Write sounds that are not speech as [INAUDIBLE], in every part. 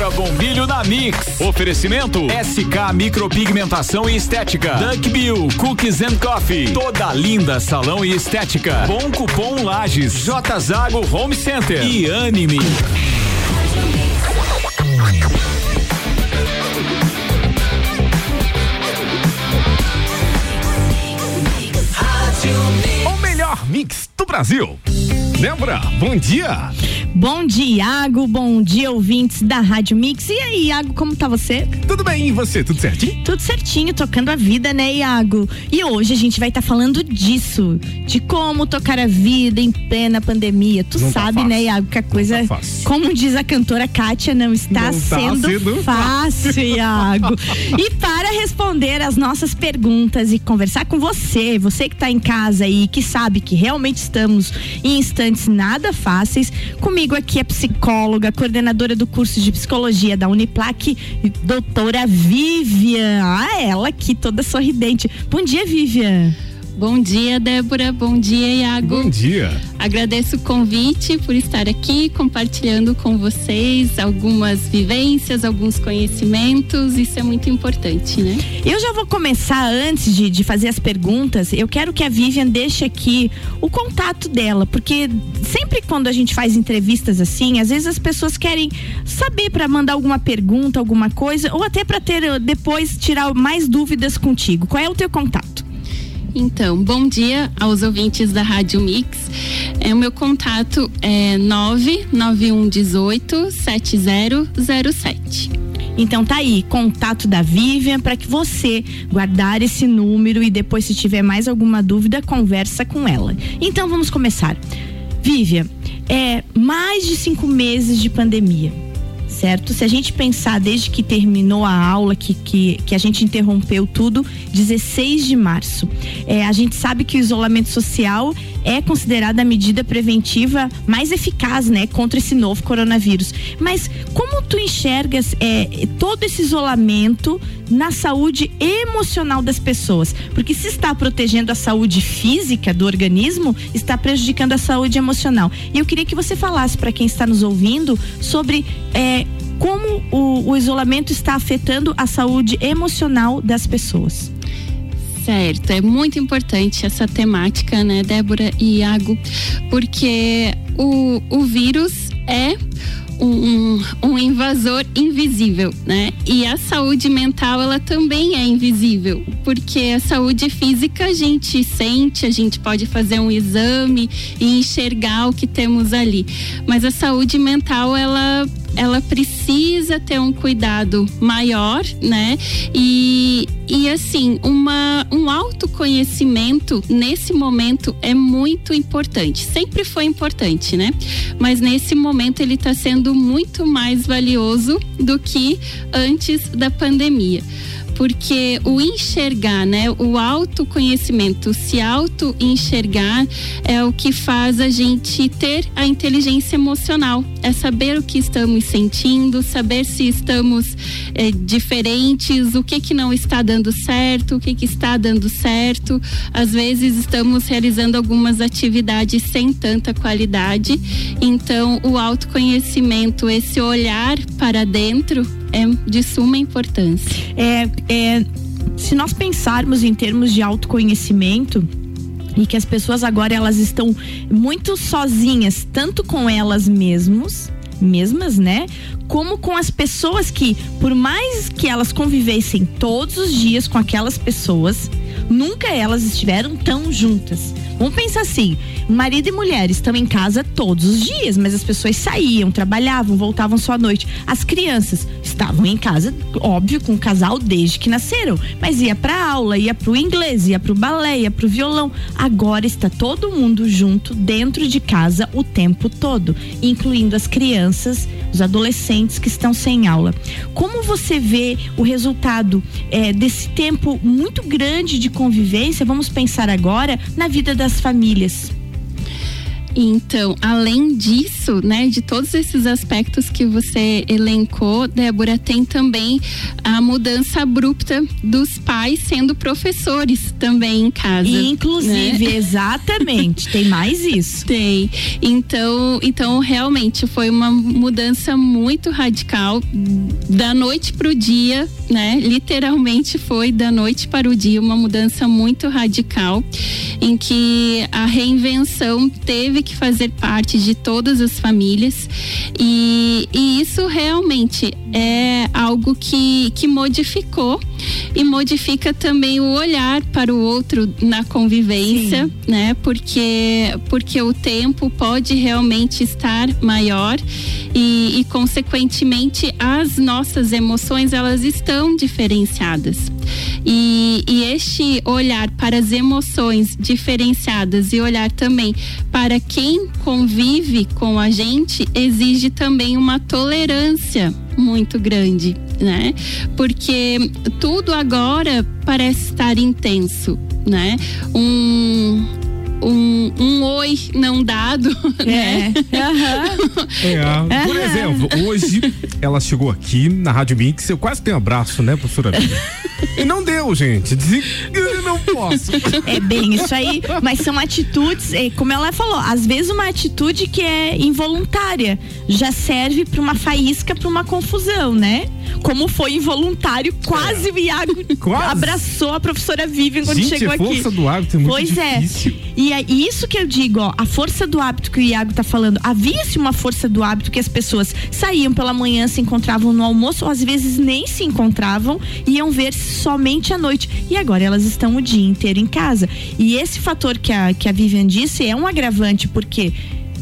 Débora Bombilho na Mix. Oferecimento SK Micropigmentação e Estética. Duck Bill Cookies and Coffee. Toda linda salão e estética. Bom cupom Lages. J Zago Home Center e Anime. O melhor mix do Brasil. Débora, bom dia. Bom dia, Iago. Bom dia, ouvintes da Rádio Mix. E aí, Iago, como tá você? Tudo bem, e você? Tudo certinho? Tudo certinho, tocando a vida, né, Iago? E hoje a gente vai estar tá falando disso, de como tocar a vida em plena pandemia. Tu não tá sabe, tá né, Iago, que a coisa, tá como diz a cantora Kátia, não está não tá sendo, sendo fácil, Iago. e para responder as nossas perguntas e conversar com você, você que tá em casa aí, que sabe que realmente estamos em instantes nada fáceis, comigo aqui é psicóloga, coordenadora do curso de psicologia da Uniplac, doutora Vivian. Ah, ela aqui toda sorridente. Bom dia, Vivian. Bom dia, Débora. Bom dia, Iago. Bom dia. Agradeço o convite por estar aqui compartilhando com vocês algumas vivências, alguns conhecimentos. Isso é muito importante, né? Eu já vou começar antes de, de fazer as perguntas. Eu quero que a Vivian deixe aqui o contato dela, porque sempre quando a gente faz entrevistas assim, às vezes as pessoas querem saber para mandar alguma pergunta, alguma coisa, ou até para ter depois tirar mais dúvidas contigo. Qual é o teu contato? Então, bom dia aos ouvintes da Rádio Mix. É, o meu contato é 99118 7007. Então tá aí, contato da Vivian para que você guardar esse número e depois se tiver mais alguma dúvida, conversa com ela. Então vamos começar. Vivian, é mais de cinco meses de pandemia certo? Se a gente pensar desde que terminou a aula, que, que, que a gente interrompeu tudo, 16 de março. É, a gente sabe que o isolamento social é considerada a medida preventiva mais eficaz, né, contra esse novo coronavírus. Mas como tu enxergas é, todo esse isolamento na saúde emocional das pessoas? Porque se está protegendo a saúde física do organismo, está prejudicando a saúde emocional. E eu queria que você falasse para quem está nos ouvindo sobre é, como o, o isolamento está afetando a saúde emocional das pessoas. Certo, é muito importante essa temática, né, Débora e Iago, porque o, o vírus é um, um, invasor invisível, né? E a saúde mental, ela também é invisível, porque a saúde física a gente sente, a gente pode fazer um exame e enxergar o que temos ali. Mas a saúde mental, ela ela precisa ter um cuidado maior, né? E, e assim, uma, um autoconhecimento nesse momento é muito importante. Sempre foi importante, né? Mas nesse momento ele está sendo muito mais valioso do que antes da pandemia porque o enxergar, né, o autoconhecimento, se auto enxergar é o que faz a gente ter a inteligência emocional, é saber o que estamos sentindo, saber se estamos é, diferentes, o que que não está dando certo, o que que está dando certo. Às vezes estamos realizando algumas atividades sem tanta qualidade, então o autoconhecimento, esse olhar para dentro é de suma importância. É, é, se nós pensarmos em termos de autoconhecimento, e que as pessoas agora elas estão muito sozinhas, tanto com elas mesmas, mesmas, né? Como com as pessoas que, por mais que elas convivessem todos os dias com aquelas pessoas, nunca elas estiveram tão juntas. Vamos pensar assim: marido e mulher estão em casa todos os dias, mas as pessoas saíam, trabalhavam, voltavam só à noite. As crianças estavam em casa, óbvio, com o casal desde que nasceram, mas ia para aula, ia para o inglês, ia para o balé, ia para o violão. Agora está todo mundo junto dentro de casa o tempo todo, incluindo as crianças, os adolescentes que estão sem aula. Como você vê o resultado é, desse tempo muito grande de convivência? Vamos pensar agora na vida das famílias. Então, além disso, né, de todos esses aspectos que você elencou, Débora, tem também a mudança abrupta dos pais sendo professores também em casa. Inclusive, né? [LAUGHS] exatamente, tem mais isso. Tem. Então, então realmente foi uma mudança muito radical da noite para o dia, né? Literalmente foi da noite para o dia uma mudança muito radical em que a reinvenção teve que fazer parte de todas as famílias. E, e isso realmente é algo que, que modificou e modifica também o olhar para o outro na convivência, Sim. né? Porque porque o tempo pode realmente estar maior e, e consequentemente as nossas emoções elas estão diferenciadas e, e este olhar para as emoções diferenciadas e olhar também para quem convive com a gente exige também uma tolerância muito grande, né? Porque tudo agora parece estar intenso, né? Um um, um oi não dado, [LAUGHS] é. né? [LAUGHS] Uhum. É, por exemplo, hoje ela chegou aqui na Rádio Mix, eu quase tenho um abraço, né, professora? [LAUGHS] e não deu, gente. Não posso. É bem isso aí, mas são atitudes, é, como ela falou, às vezes uma atitude que é involuntária já serve para uma faísca, para uma confusão, né? Como foi involuntário, quase é. o Iago quase. abraçou a professora Vivian quando gente, chegou aqui. Força do hábito é muito pois é. difícil. é. E é isso que eu digo, ó, a força do hábito que o Iago tá falando. Havia-se uma força do hábito que as pessoas saíam pela manhã, se encontravam no almoço, ou às vezes nem se encontravam, iam ver somente à noite. E agora elas estão o dia inteiro em casa. E esse fator que a, que a Vivian disse é um agravante, porque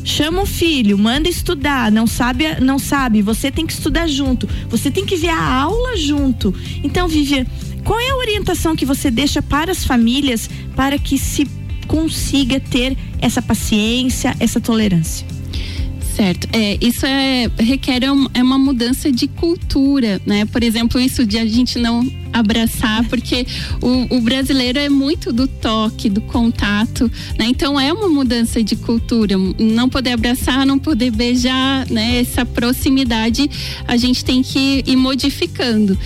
chama o filho, manda estudar, não sabe, não sabe, você tem que estudar junto, você tem que ver a aula junto. Então, Vivian, qual é a orientação que você deixa para as famílias para que se consiga ter essa paciência, essa tolerância. Certo. É, isso é, requer é uma mudança de cultura, né? Por exemplo, isso de a gente não abraçar, porque o, o, brasileiro é muito do toque, do contato, né? Então é uma mudança de cultura. Não poder abraçar, não poder beijar, né? Essa proximidade a gente tem que ir modificando.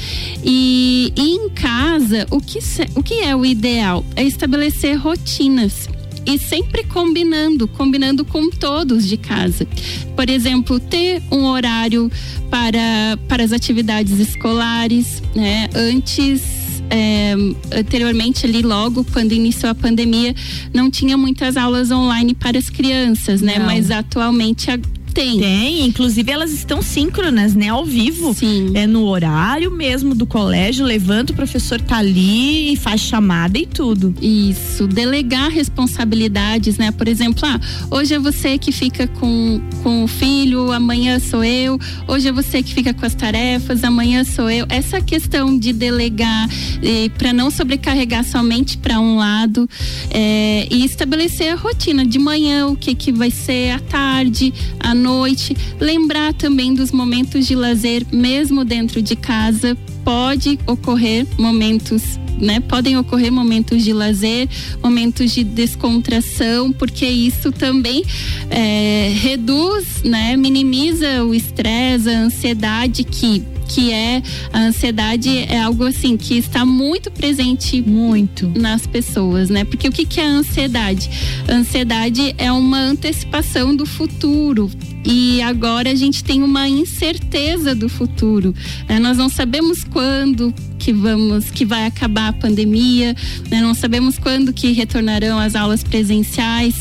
E, e em casa, o que, o que é o ideal? É estabelecer rotinas e sempre combinando, combinando com todos de casa. Por exemplo, ter um horário para, para as atividades escolares, né? Antes é, anteriormente ali logo quando iniciou a pandemia não tinha muitas aulas online para as crianças, né? Não. Mas atualmente tem. Tem, inclusive elas estão síncronas, né? Ao vivo. Sim. É no horário mesmo do colégio, levanta o professor tá ali e faz chamada e tudo. Isso, delegar responsabilidades, né? Por exemplo, ah, hoje é você que fica com, com o filho, amanhã sou eu, hoje é você que fica com as tarefas, amanhã sou eu. Essa questão de delegar eh, para não sobrecarregar somente para um lado eh, e estabelecer a rotina de manhã, o que que vai ser à tarde, à noite, lembrar também dos momentos de lazer, mesmo dentro de casa. Pode ocorrer momentos né? Podem ocorrer momentos de lazer, momentos de descontração, porque isso também é, reduz, né? Minimiza o estresse, a ansiedade que que é a ansiedade é algo assim que está muito presente muito nas pessoas, né? Porque o que, que é a ansiedade? A ansiedade é uma antecipação do futuro, e agora a gente tem uma incerteza do futuro. Né? Nós não sabemos quando que vamos, que vai acabar a pandemia, né? não sabemos quando que retornarão as aulas presenciais.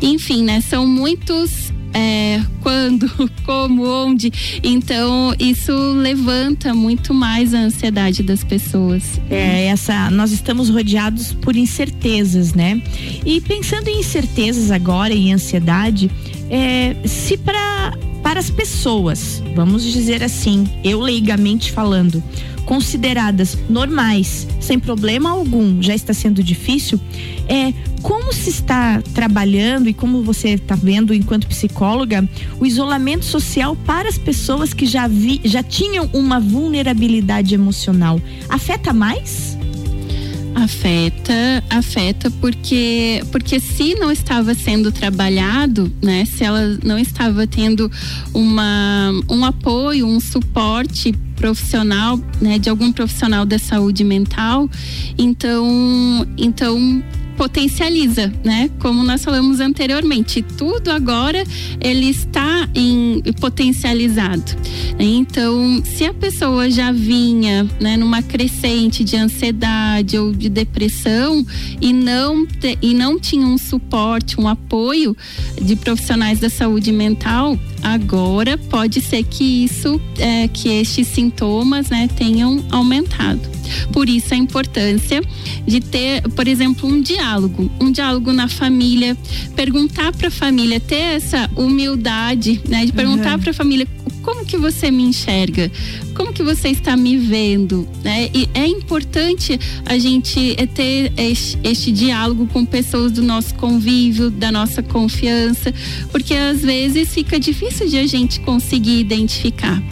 Enfim, né? São muitos é, quando, [LAUGHS] como, onde. Então, isso levanta muito mais a ansiedade das pessoas. É, essa, nós estamos rodeados por incertezas, né? E pensando em incertezas agora, em ansiedade, é, se para para as pessoas, vamos dizer assim, eu leigamente falando, consideradas normais, sem problema algum, já está sendo difícil, é como se está trabalhando e como você está vendo enquanto psicóloga o isolamento social para as pessoas que já vi, já tinham uma vulnerabilidade emocional afeta mais? Afeta, afeta porque porque se não estava sendo trabalhado, né? Se ela não estava tendo uma um apoio, um suporte profissional, né, de algum profissional da saúde mental, então então potencializa, né? Como nós falamos anteriormente, tudo agora ele está em potencializado. Então, se a pessoa já vinha, né, numa crescente de ansiedade ou de depressão e não te, e não tinha um suporte, um apoio de profissionais da saúde mental, agora pode ser que isso, é, que estes sintomas, né, tenham aumentado. Por isso a importância de ter, por exemplo, um diálogo, um diálogo na família, perguntar para a família, ter essa humildade, né, de perguntar uhum. para a família como que você me enxerga? Como que você está me vendo? Né? E é importante a gente é, ter este, este, diálogo com pessoas do nosso convívio, da nossa confiança, porque às vezes fica difícil de a gente conseguir identificar.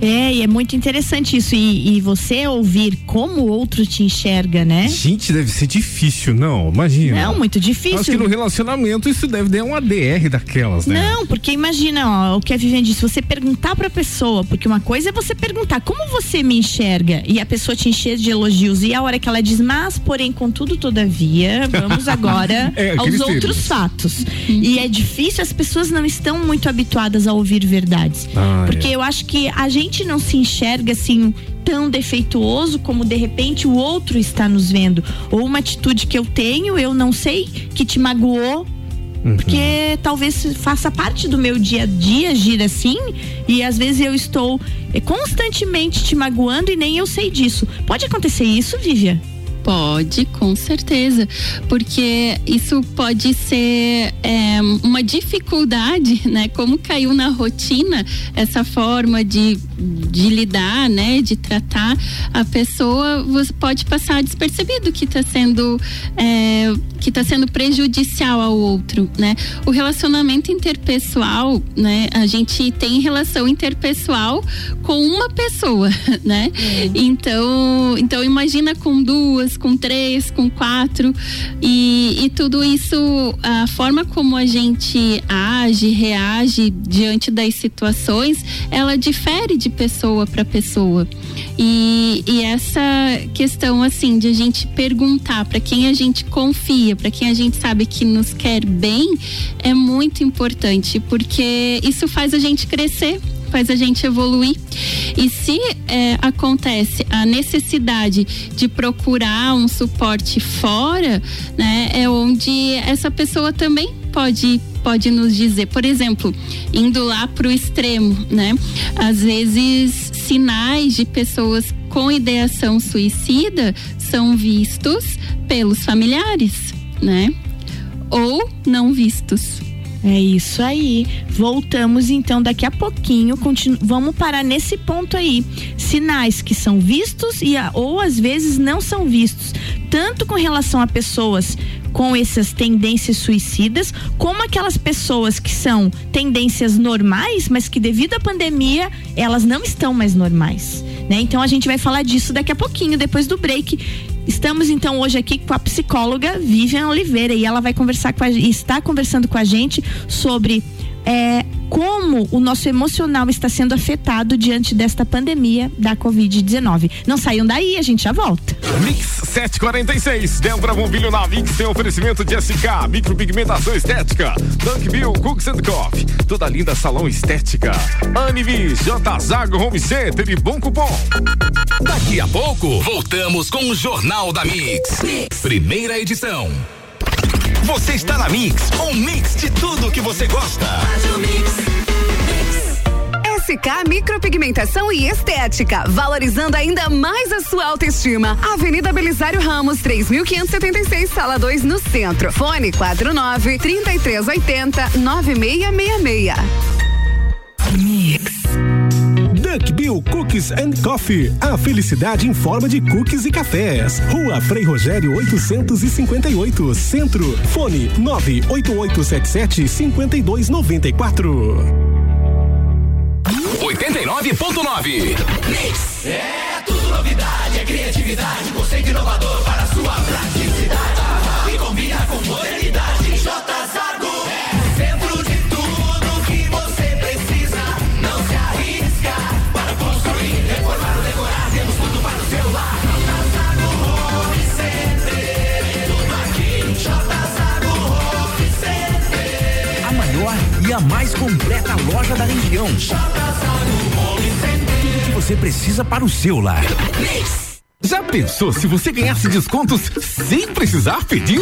É, e é muito interessante isso. E, e, você ouvir como o outro te enxerga, né? Gente, deve ser difícil, não? Imagina. Não, muito difícil. Acho que no relacionamento isso deve dar uma DR daquelas, né? Não, porque imagina, ó, o que a Viviane disse, você perguntar pra pessoa, porque uma coisa é você perguntar como você me enxerga e a pessoa te encher de elogios e a hora que ela diz, mas, porém, contudo, todavia, vamos agora [LAUGHS] é, aos outros fatos. E é difícil, as pessoas não estão muito habituadas a ouvir verdades. Ah, porque é. eu acho que a gente gente não se enxerga assim tão defeituoso como de repente o outro está nos vendo. Ou uma atitude que eu tenho, eu não sei, que te magoou. Uhum. Porque talvez faça parte do meu dia a dia agir assim, e às vezes eu estou eh, constantemente te magoando e nem eu sei disso. Pode acontecer isso, Vivian? Pode, com certeza, porque isso pode ser é, uma dificuldade, né? Como caiu na rotina essa forma de, de lidar, né? De tratar a pessoa, você pode passar despercebido que está sendo é, que está sendo prejudicial ao outro, né? O relacionamento interpessoal, né? A gente tem relação interpessoal com uma pessoa, [LAUGHS] né? É. Então, então imagina com duas com três, com quatro. E, e tudo isso, a forma como a gente age, reage diante das situações, ela difere de pessoa para pessoa. E, e, essa questão assim de a gente perguntar para quem a gente confia, para quem a gente sabe que nos quer bem, é muito importante, porque isso faz a gente crescer faz a gente evoluir. E se é, acontece a necessidade de procurar um suporte fora, né, é onde essa pessoa também pode pode nos dizer, por exemplo, indo lá para o extremo, né? Às vezes sinais de pessoas com ideação suicida são vistos pelos familiares, né? Ou não vistos. É isso aí. Voltamos então daqui a pouquinho. Continu vamos parar nesse ponto aí. Sinais que são vistos e ou às vezes não são vistos, tanto com relação a pessoas com essas tendências suicidas, como aquelas pessoas que são tendências normais, mas que devido à pandemia elas não estão mais normais. Né? Então a gente vai falar disso daqui a pouquinho, depois do break. Estamos então hoje aqui com a psicóloga Vivian Oliveira e ela vai conversar com a, está conversando com a gente sobre é, como o nosso emocional está sendo afetado diante desta pandemia da Covid-19. Não saiam daí, a gente já volta. Mix 746, Débora Bombilho na Mix tem oferecimento de SK, micropigmentação estética, Dunk Bill, Cooks and Coffee, toda linda salão estética, Anivis, J Zago Home Center e Bom Cupom. Daqui a pouco, voltamos com o Jornal da mix. mix. primeira edição. Você está na Mix, um mix de tudo que você gosta. SK Micropigmentação e Estética, valorizando ainda mais a sua autoestima. Avenida Belisário Ramos, 3576, sala 2, no centro. Fone 49 3380 9666. Bill Cookies and Coffee. A felicidade em forma de cookies e cafés. Rua Frei Rogério 858, Centro. Fone 98877 5294. 89.9. É tudo novidade, é criatividade, conceito inovador para sua praticidade. E combina com modernidade. A completa loja da região. Tudo que você precisa para o seu lar. Já pensou se você ganhasse descontos sem precisar pedir?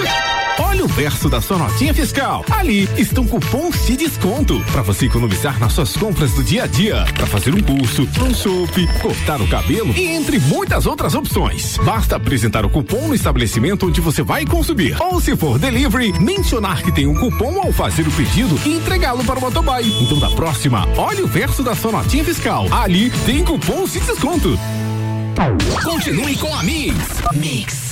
Olha o verso da sua notinha fiscal. Ali estão cupons de desconto para você economizar nas suas compras do dia a dia, para fazer um curso, um chopp, cortar o cabelo e entre muitas outras opções. Basta apresentar o cupom no estabelecimento onde você vai consumir. Ou se for delivery, mencionar que tem um cupom ao fazer o pedido e entregá-lo para o motoboy. Então da próxima, olha o verso da sua notinha fiscal. Ali tem cupons de desconto. Continue com a Mix. Mix.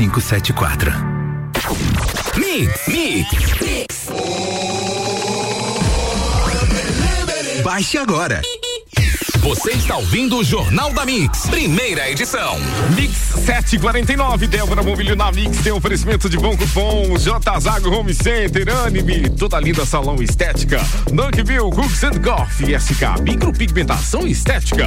574. Mix, Mix. Baixe agora. Você está ouvindo o Jornal da Mix, primeira edição. Mix 749, Débora Mobílio na Mix tem oferecimento de bom cupom J Zago Home Center, Anime, toda linda salão estética, Dunkville, Cooks and Coffee, SK, micropigmentação estética.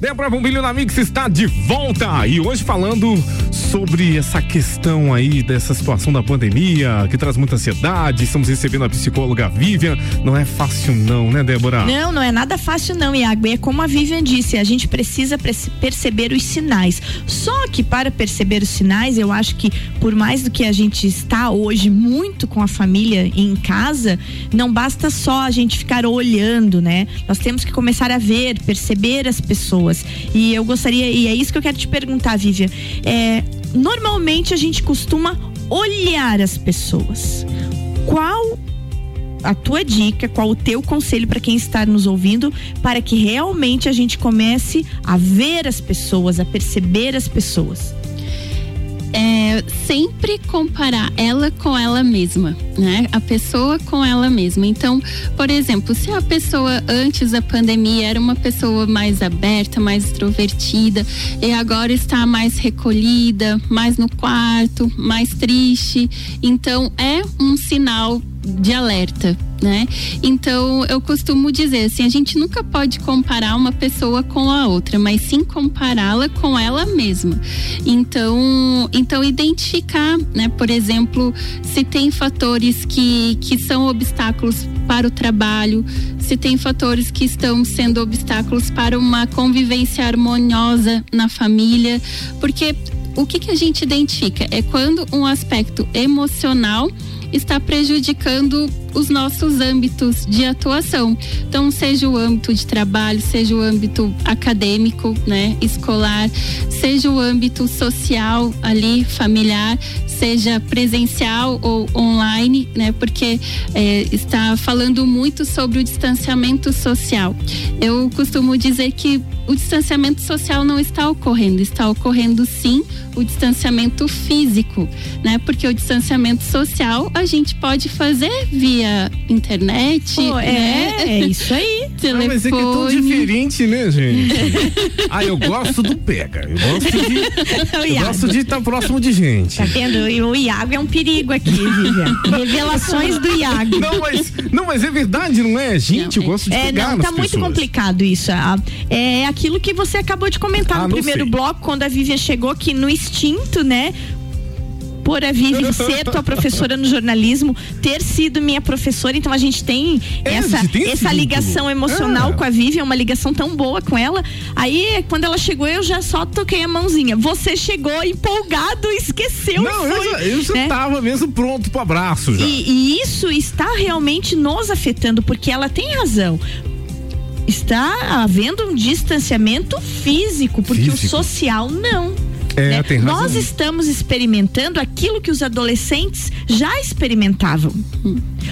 Débora Bombilho na Mix está de volta e hoje falando sobre essa questão aí dessa situação da pandemia que traz muita ansiedade. Estamos recebendo a psicóloga Vivian. Não é fácil não, né, Débora? Não, não é nada fácil não, Iago. É como a Vivian disse, a gente precisa perce- perceber os sinais. Só que para perceber os sinais, eu acho que por mais do que a gente está hoje muito com a família em casa, não basta só a gente ficar olhando, né? Nós temos que começar a ver, perceber as pessoas. E eu gostaria, e é isso que eu quero te perguntar, Vivian. É, normalmente a gente costuma olhar as pessoas. Qual a tua dica, qual o teu conselho para quem está nos ouvindo, para que realmente a gente comece a ver as pessoas, a perceber as pessoas? É sempre comparar ela com ela mesma, né? A pessoa com ela mesma. Então, por exemplo, se a pessoa antes da pandemia era uma pessoa mais aberta, mais extrovertida, e agora está mais recolhida, mais no quarto, mais triste, então é um sinal de alerta, né? Então eu costumo dizer assim, a gente nunca pode comparar uma pessoa com a outra, mas sim compará-la com ela mesma. Então, então identificar, né? Por exemplo, se tem fatores que que são obstáculos para o trabalho, se tem fatores que estão sendo obstáculos para uma convivência harmoniosa na família, porque o que, que a gente identifica é quando um aspecto emocional está prejudicando os nossos âmbitos de atuação. Então, seja o âmbito de trabalho, seja o âmbito acadêmico, né, escolar, seja o âmbito social ali, familiar, seja presencial ou online, né, porque é, está falando muito sobre o distanciamento social. Eu costumo dizer que o distanciamento social não está ocorrendo, está ocorrendo sim o distanciamento físico, né? Porque o distanciamento social a gente pode fazer via internet. Pô, é, né? é isso aí. [LAUGHS] telefone. Ah, mas é que é tão diferente, né, gente? [LAUGHS] ah, eu gosto do pega. Eu gosto de. [LAUGHS] Eu gosto de estar próximo de gente. Tá vendo? E o Iago é um perigo aqui, Vivian. Revelações do Iago. Não, mas, não, mas é verdade, não é? Gente, eu gosto de É, pegar não, nas tá muito pessoas. complicado isso. Ah, É aquilo que você acabou de comentar Ah, no não primeiro sei. bloco, quando a Vivian chegou, que no instinto, né? Por a Vivi ser tua professora no jornalismo, ter sido minha professora, então a gente tem É, essa, tem essa ligação vínculo. emocional É. com a Vivian, uma ligação tão boa com ela. Aí, quando ela chegou, eu já só toquei a mãozinha. Você chegou empolgado, esqueceu. Não, eu foi, já, eu já né? tava mesmo pronto pro abraço já. E, e isso está realmente nos afetando, porque ela tem razão. Está havendo um distanciamento físico, porque o Físico. social não. É, né? tem razão. Nós estamos experimentando aquilo que os adolescentes já experimentavam.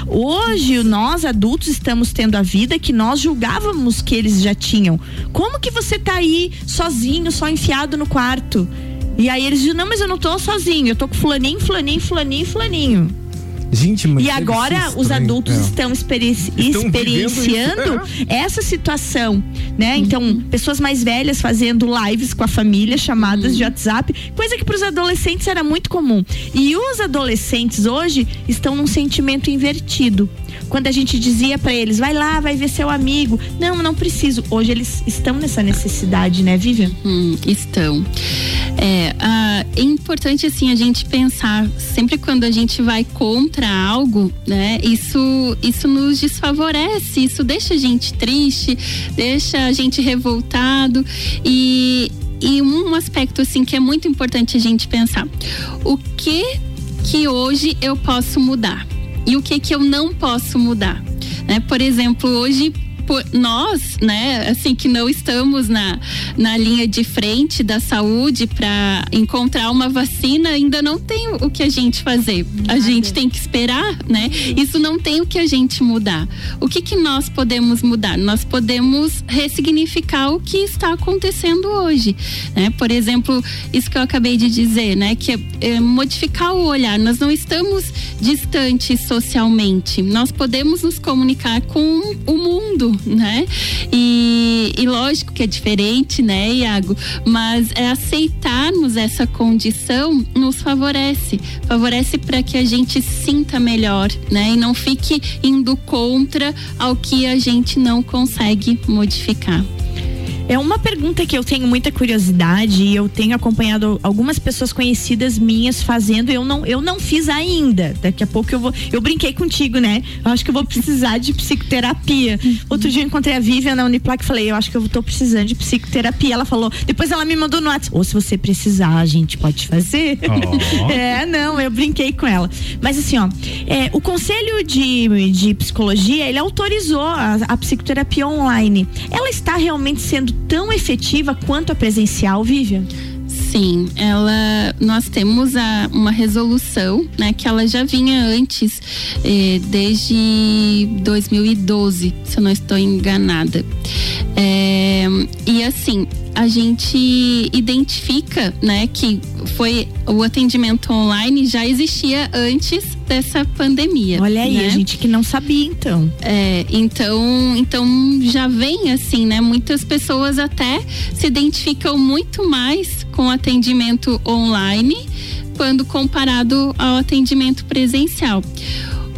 Hoje, nós adultos estamos tendo a vida que nós julgávamos que eles já tinham. Como que você tá aí sozinho, só enfiado no quarto? E aí eles dizem, não, mas eu não tô sozinho, eu tô com fulaninho, fulaninho, fulaninho, fulaninho. Gente, mas E deve agora os adultos É. estão, experi- Estão experienciando vivendo [LAUGHS] essa situação, né? Uhum. Então, pessoas mais velhas fazendo lives com a família, chamadas Uhum. de WhatsApp, coisa que para os adolescentes era muito comum. E os adolescentes hoje estão num sentimento invertido. Quando a gente dizia para eles, vai lá, vai ver seu amigo. Não, não preciso. Hoje eles estão nessa necessidade, né, Vivian? Hum, estão. É, ah, é importante assim a gente pensar sempre quando a gente vai contra algo, né? Isso isso nos desfavorece, isso deixa a gente triste, deixa a gente revoltado e e um aspecto assim que é muito importante a gente pensar, o que que hoje eu posso mudar e o que que eu não posso mudar, né? Por exemplo, hoje por- nós, né, assim que não estamos na, na linha de frente da saúde para encontrar uma vacina, ainda não tem o que a gente fazer. A gente tem que esperar, né? Isso não tem o que a gente mudar. O que que nós podemos mudar? Nós podemos ressignificar o que está acontecendo hoje, né? Por exemplo, isso que eu acabei de dizer, né, que é, é modificar o olhar. Nós não estamos distantes socialmente. Nós podemos nos comunicar com o mundo, [LAUGHS] né? E, e lógico que é diferente, né, Iago? Mas é aceitarmos essa condição nos favorece. Favorece para que a gente sinta melhor, né? E não fique indo contra ao que a gente não consegue modificar. É uma pergunta que eu tenho muita curiosidade e eu tenho acompanhado algumas pessoas conhecidas minhas fazendo. Eu não, eu não fiz ainda. Daqui a pouco eu vou. Eu brinquei contigo, né? Eu acho que eu vou precisar de psicoterapia. Outro dia eu encontrei a Vivian na Uniplac e falei, eu acho que eu tô precisando de psicoterapia. Ela falou, depois ela me mandou no WhatsApp. Ou se você precisar, a gente pode fazer. Ó. [LAUGHS] É, não, eu brinquei com ela. Mas assim, ó, é, o Conselho de, de Psicologia, ele autorizou a, a psicoterapia online. Ela está realmente sendo tão efetiva quanto a presencial, Vivian? Sim, ela, nós temos a, uma resolução, né, que ela já vinha antes, eh, desde 2012, se eu não estou enganada. É, e assim, a gente identifica, né, que foi o atendimento online já existia antes dessa pandemia. Olha aí, né? a gente que não sabia então. É, então, então já vem assim, né? Muitas pessoas até se identificam muito mais com o atendimento online quando comparado ao atendimento presencial.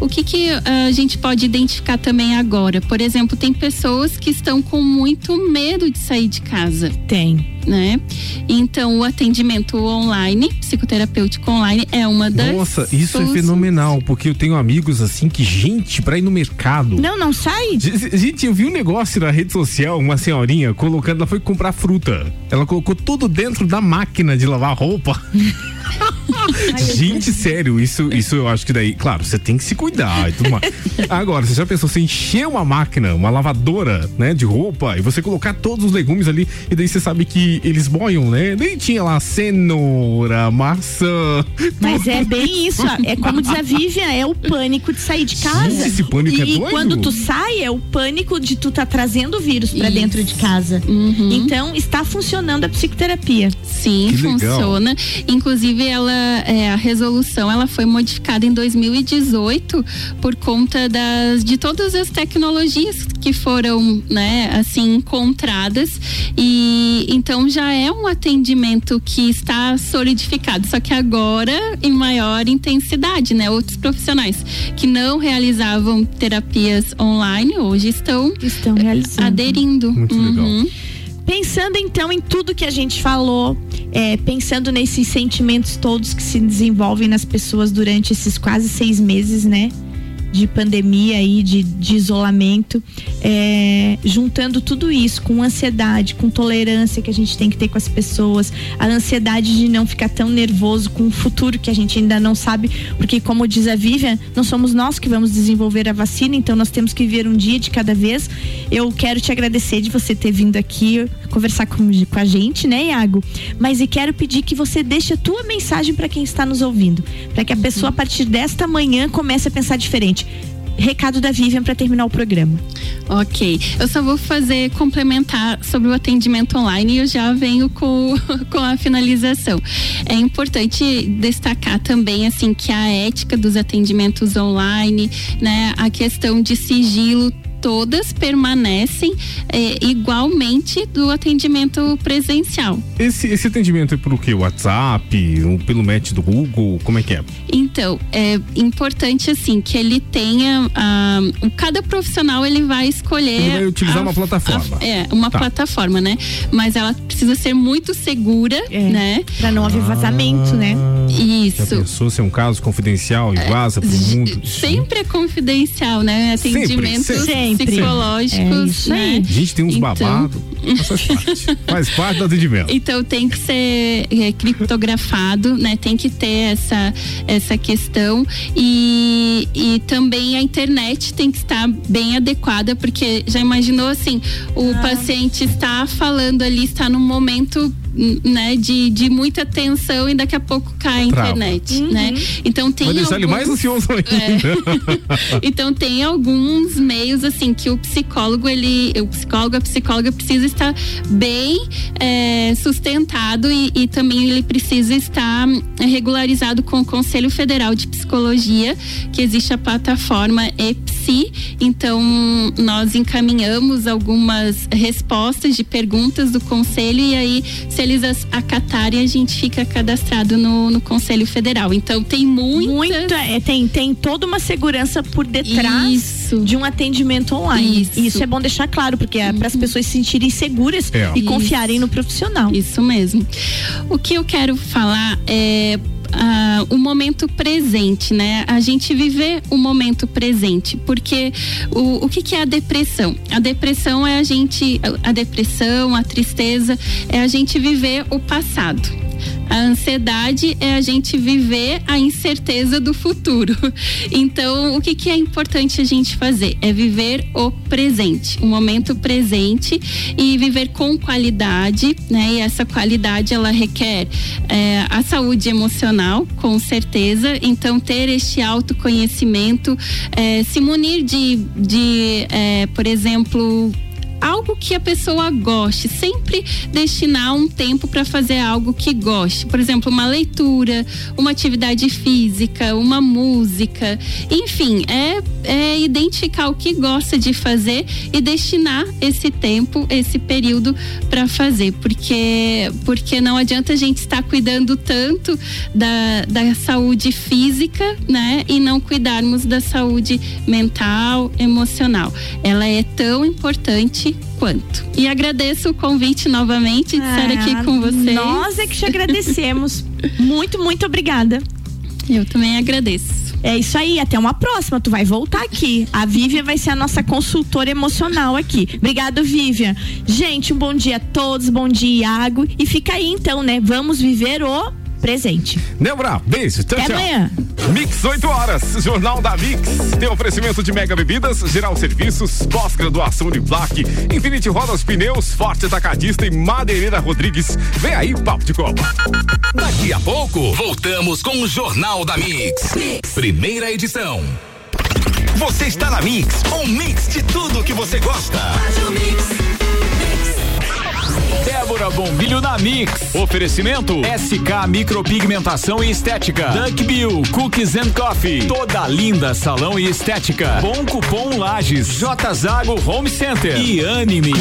O que, que ah, a gente pode identificar também agora? Por exemplo, tem pessoas que estão com muito medo de sair de casa. Tem. Né? Então, o atendimento online, psicoterapêutico online, é uma das. Nossa, isso é fenomenal, porque eu tenho amigos assim que, gente, pra ir no mercado. Não, não sai? Gente, eu vi um negócio na rede social, uma senhorinha colocando, ela foi comprar fruta. Ela colocou tudo dentro da máquina de lavar roupa. [LAUGHS] [LAUGHS] Gente, sério, isso, isso eu acho que daí, claro, você tem que se cuidar e tudo mais. [LAUGHS] Agora, você já pensou, você encher uma máquina, uma lavadora, né, de roupa, e você colocar todos os legumes ali, e daí você sabe que eles boiam, né? Daí tinha lá cenoura, maçã. Mas é bem isso, é como diz a Vivian, é o pânico de sair de casa. Gente, esse pânico e, é e doido. quando tu sai, é o pânico de tu tá trazendo o vírus pra Isso. dentro de casa. Uhum. Então, está funcionando a psicoterapia. Sim, Que legal. funciona. Inclusive, ela, é, a resolução ela foi modificada em 2018 por conta das, de todas as tecnologias que foram, né, assim, encontradas. E então já é um atendimento que está solidificado, só que agora em maior intensidade, né? Outros profissionais que não realizavam terapias online hoje estão, Estão realizando. aderindo. Muito legal. Pensando então em tudo que a gente falou, é, pensando nesses sentimentos todos que se desenvolvem nas pessoas durante esses quase seis meses, né? De pandemia aí, de, de isolamento, é, juntando tudo isso com ansiedade, com tolerância que a gente tem que ter com as pessoas, a ansiedade de não ficar tão nervoso com o futuro que a gente ainda não sabe, porque como diz a Vivian, não somos nós que vamos desenvolver a vacina, então nós temos que viver um dia de cada vez. Eu quero te agradecer de você ter vindo aqui conversar com, com a gente, né, Iago? Mas e quero pedir que você deixe a tua mensagem para quem está nos ouvindo, para que a pessoa a partir desta manhã comece a pensar diferente. Recado da Vivian para terminar o programa. Ok, eu só vou fazer complementar sobre o atendimento online e eu já venho com, [LAUGHS] com a finalização. É importante destacar também assim que a ética dos atendimentos online, né, a questão de sigilo todas permanecem eh, igualmente do atendimento presencial. Esse, esse atendimento é por quê? WhatsApp? Ou pelo match do Google? Como é que é? Então, é importante assim que ele tenha ah, o cada profissional ele vai escolher Ele vai utilizar uma plataforma. a- é, uma Tá. plataforma, né? Mas ela precisa ser muito segura, né? Para não haver vazamento, né? Já Isso. pensou se é um caso confidencial e vaza pro mundo? Sempre é confidencial, né? Sempre, Atendimentos sempre. psicológicos, É né? Gente, tem uns Então- babados. Faz parte. Faz parte do atendimento. Então tem que ser é, criptografado, né? Tem que ter essa, essa questão e, e também a internet tem que estar bem adequada, porque já imaginou assim, o paciente está falando ali, está num momento né, de, de muita tensão e daqui a pouco cai a internet, né? Então tem Vai deixar ele alguns- mais ansioso ainda. [LAUGHS] então tem alguns meios assim que o psicólogo ele, o psicólogo a psicóloga precisa estar bem é, sustentado e, e também ele precisa estar é, regularizado com o Conselho Federal de Psicologia, que existe a plataforma EPSI. Então nós encaminhamos algumas respostas de perguntas do conselho e aí se eles as- acatarem a gente fica cadastrado no, no Conselho Federal. Então tem muitas Muita, é, tem, tem toda uma segurança por detrás Isso. de um atendimento online. Isso. E Isso é bom deixar claro, porque é para as pessoas se sentirem seguras É. e Isso. confiarem no profissional. Isso mesmo. O que eu quero falar é ah, o momento presente, né? A gente viver o momento presente, porque o, o que, que é a depressão? A depressão é a gente, a depressão, a tristeza é a gente viver o passado. A ansiedade é a gente viver a incerteza do futuro. [LAUGHS] Então, o que, que é importante a gente fazer? É viver o presente, o momento presente e viver com qualidade, né? E essa qualidade ela requer é, a saúde emocional, com certeza. Então, ter este autoconhecimento, é, se munir de, de é, por exemplo, algo que a pessoa goste, sempre destinar um tempo para fazer algo que goste. Por exemplo, uma leitura, uma atividade física, uma música, enfim, é, é identificar o que gosta de fazer e destinar esse tempo, esse período para fazer, porque porque não adianta a gente estar cuidando tanto da, da saúde física, né, e não cuidarmos da saúde mental, emocional. Ela é tão importante quanto. E agradeço o convite novamente de estar aqui com vocês. Nós é que te agradecemos. [LAUGHS] muito, muito obrigada. Eu também agradeço. É isso aí, até uma próxima. Tu vai voltar aqui. A Vivian vai ser a nossa consultora emocional aqui. Obrigado, Vivian. Gente, um bom dia a todos, bom dia, Iago. E fica aí então, né? Vamos viver o presente. Débora, beijo. Tchau, Até tchau. amanhã. Mix 8 horas, Jornal da Mix. Tem oferecimento de Mega Bebidas, Geral Serviços, pós-graduação de Black, Infinity Rodas Pneus, Forte Atacadista e Madeireira Rodrigues. Vem aí, papo de copa. Daqui a pouco, voltamos com o Jornal da Mix. Primeira edição. Você está na Mix, um mix de tudo que você gosta. Débora Bombilho na Mix. Oferecimento SK Micropigmentação e Estética. Duck Bill Cookies and Coffee. Toda linda salão e estética. Bom cupom Lages. J Zago Home Center e Anime.